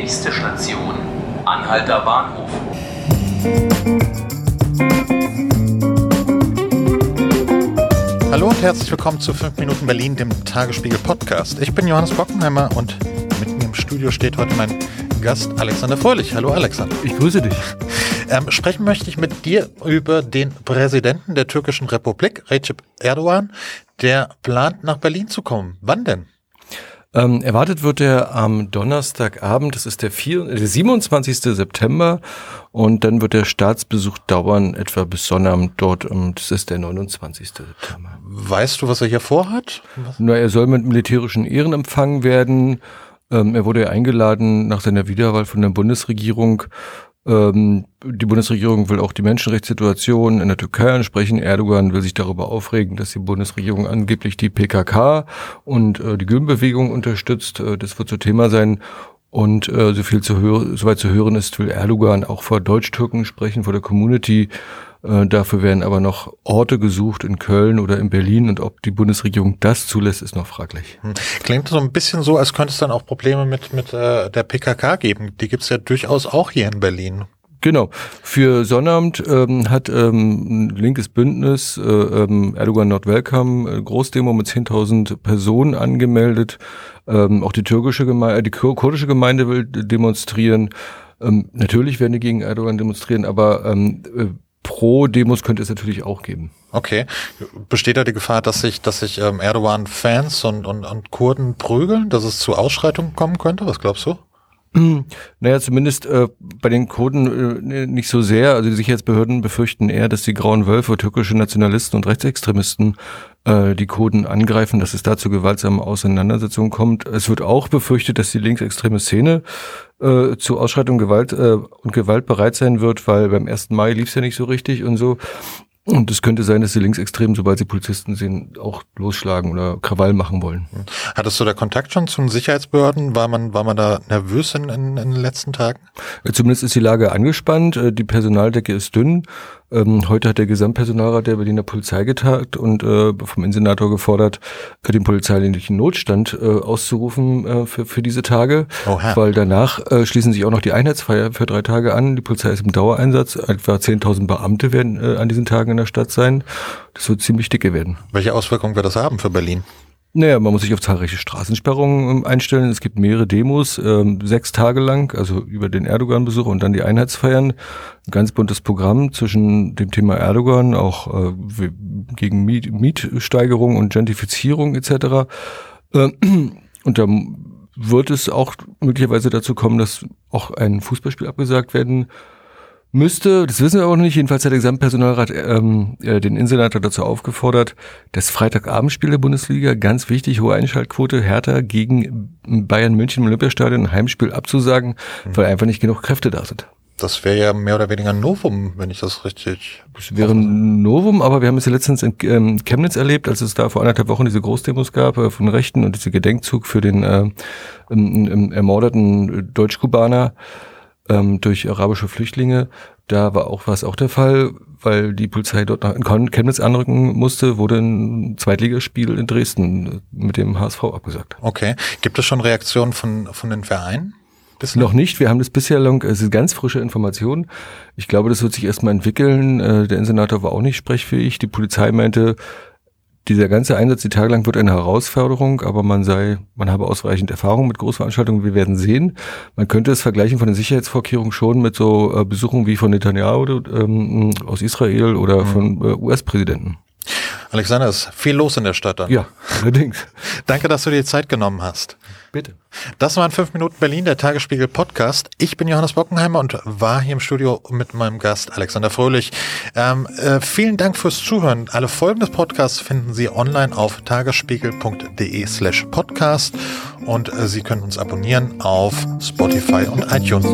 Nächste Station, Anhalter Bahnhof. Hallo und herzlich willkommen zu 5 Minuten Berlin, dem Tagesspiegel Podcast. Ich bin Johannes Bockenheimer und mit mir im Studio steht heute mein Gast Alexander Fröhlich. Hallo Alexander. Ich grüße dich. Ähm, sprechen möchte ich mit dir über den Präsidenten der türkischen Republik, Recep Erdogan. Der plant nach Berlin zu kommen. Wann denn? Ähm, erwartet wird er am Donnerstagabend, das ist der, 4, der 27. September und dann wird der Staatsbesuch dauern etwa bis Sonnabend dort und das ist der 29. September. Weißt du, was er hier vorhat? Na, er soll mit militärischen Ehren empfangen werden. Ähm, er wurde eingeladen nach seiner Wiederwahl von der Bundesregierung ähm, die Bundesregierung will auch die Menschenrechtssituation in der Türkei ansprechen. Erdogan will sich darüber aufregen, dass die Bundesregierung angeblich die PKK und äh, die Gülbenbewegung unterstützt. Äh, das wird so Thema sein. Und äh, so viel zu hören, soweit zu hören ist, will Erdogan auch vor Deutsch-Türken sprechen, vor der Community. Äh, dafür werden aber noch Orte gesucht in Köln oder in Berlin und ob die Bundesregierung das zulässt, ist noch fraglich. Hm. Klingt so ein bisschen so, als könnte es dann auch Probleme mit, mit äh, der PKK geben. Die gibt es ja durchaus auch hier in Berlin. Genau. Für Sonnabend ähm, hat ähm, ein linkes Bündnis äh, ähm, Erdogan Not Welcome äh, Großdemo mit 10.000 Personen angemeldet. Ähm, auch die türkische Gemeinde, äh, die kurdische Gemeinde will demonstrieren. Ähm, natürlich werden die gegen Erdogan demonstrieren, aber ähm, äh, Pro-Demos könnte es natürlich auch geben. Okay. Besteht da die Gefahr, dass sich, dass sich ähm, Erdogan-Fans und, und, und Kurden prügeln, dass es zu Ausschreitungen kommen könnte? Was glaubst du? Naja, zumindest äh, bei den Kurden äh, nicht so sehr. Also die Sicherheitsbehörden befürchten eher, dass die grauen Wölfe, türkische Nationalisten und Rechtsextremisten äh, die Kurden angreifen, dass es da zu gewaltsamen Auseinandersetzungen kommt. Es wird auch befürchtet, dass die linksextreme Szene äh, zu Ausschreitung Gewalt äh, und Gewalt bereit sein wird, weil beim 1. Mai lief es ja nicht so richtig und so. Und es könnte sein, dass die Linksextremen, sobald sie Polizisten sehen, auch losschlagen oder Krawall machen wollen. Hattest du da Kontakt schon zu den Sicherheitsbehörden? War man, war man da nervös in, in, in den letzten Tagen? Zumindest ist die Lage angespannt. Äh, die Personaldecke ist dünn. Ähm, heute hat der Gesamtpersonalrat der Berliner Polizei getagt und äh, vom Innensenator gefordert, äh, den polizeilichen Notstand äh, auszurufen äh, für, für diese Tage. Oha. Weil danach äh, schließen sich auch noch die Einheitsfeier für drei Tage an. Die Polizei ist im Dauereinsatz. Etwa 10.000 Beamte werden äh, an diesen Tagen in der Stadt sein. Das wird ziemlich dicke werden. Welche Auswirkungen wird das haben für Berlin? Naja, man muss sich auf zahlreiche Straßensperrungen ähm, einstellen. Es gibt mehrere Demos, ähm, sechs Tage lang, also über den Erdogan-Besuch und dann die Einheitsfeiern. Ein ganz buntes Programm zwischen dem Thema Erdogan, auch äh, gegen Miet Mietsteigerung und Gentrifizierung etc. Äh, und da wird es auch möglicherweise dazu kommen, dass auch ein Fußballspiel abgesagt werden müsste, das wissen wir auch noch nicht, jedenfalls hat der Gesamtpersonalrat ähm, äh, den Innensenator dazu aufgefordert, das Freitagabendspiel der Bundesliga, ganz wichtig, hohe Einschaltquote, Hertha gegen Bayern München im Olympiastadion ein Heimspiel abzusagen, mhm. weil einfach nicht genug Kräfte da sind. Das wäre ja mehr oder weniger ein Novum, wenn ich das richtig. Das wäre ein Novum, aber wir haben es ja letztens in ähm, Chemnitz erlebt, als es da vor anderthalb Wochen diese Großdemos gab äh, von Rechten und diese Gedenkzug für den äh, ähm, ermordeten Deutschkubaner ähm, durch arabische Flüchtlinge. Da war auch was auch der Fall, weil die Polizei dort nach Chemnitz anrücken musste, wurde ein Zweitligaspiel in Dresden mit dem HSV abgesagt. Okay. Gibt es schon Reaktionen von, von den Vereinen? Bislang? Noch nicht. Wir haben das bisher lang, es ist ganz frische Information. Ich glaube, das wird sich erstmal entwickeln. Äh, der Insenator war auch nicht sprechfähig. Die Polizei meinte, dieser ganze Einsatz die Tage lang wird eine Herausforderung, aber man sei, man habe ausreichend Erfahrung mit Großveranstaltungen. Wir werden sehen. Man könnte es vergleichen von den Sicherheitsvorkehrungen schon mit so äh, Besuchen wie von Netanyahu ähm, aus Israel oder mhm. von äh, US-Präsidenten. Alexander, es ist viel los in der Stadt dann. Ja, allerdings. Danke, dass du dir Zeit genommen hast. Bitte. Das waren fünf Minuten Berlin, der Tagesspiegel Podcast. Ich bin Johannes Bockenheimer und war hier im Studio mit meinem Gast Alexander Fröhlich. Ähm, äh, vielen Dank fürs Zuhören. Alle Folgen des Podcasts finden Sie online auf tagesspiegel.de slash podcast und äh, Sie können uns abonnieren auf Spotify und iTunes.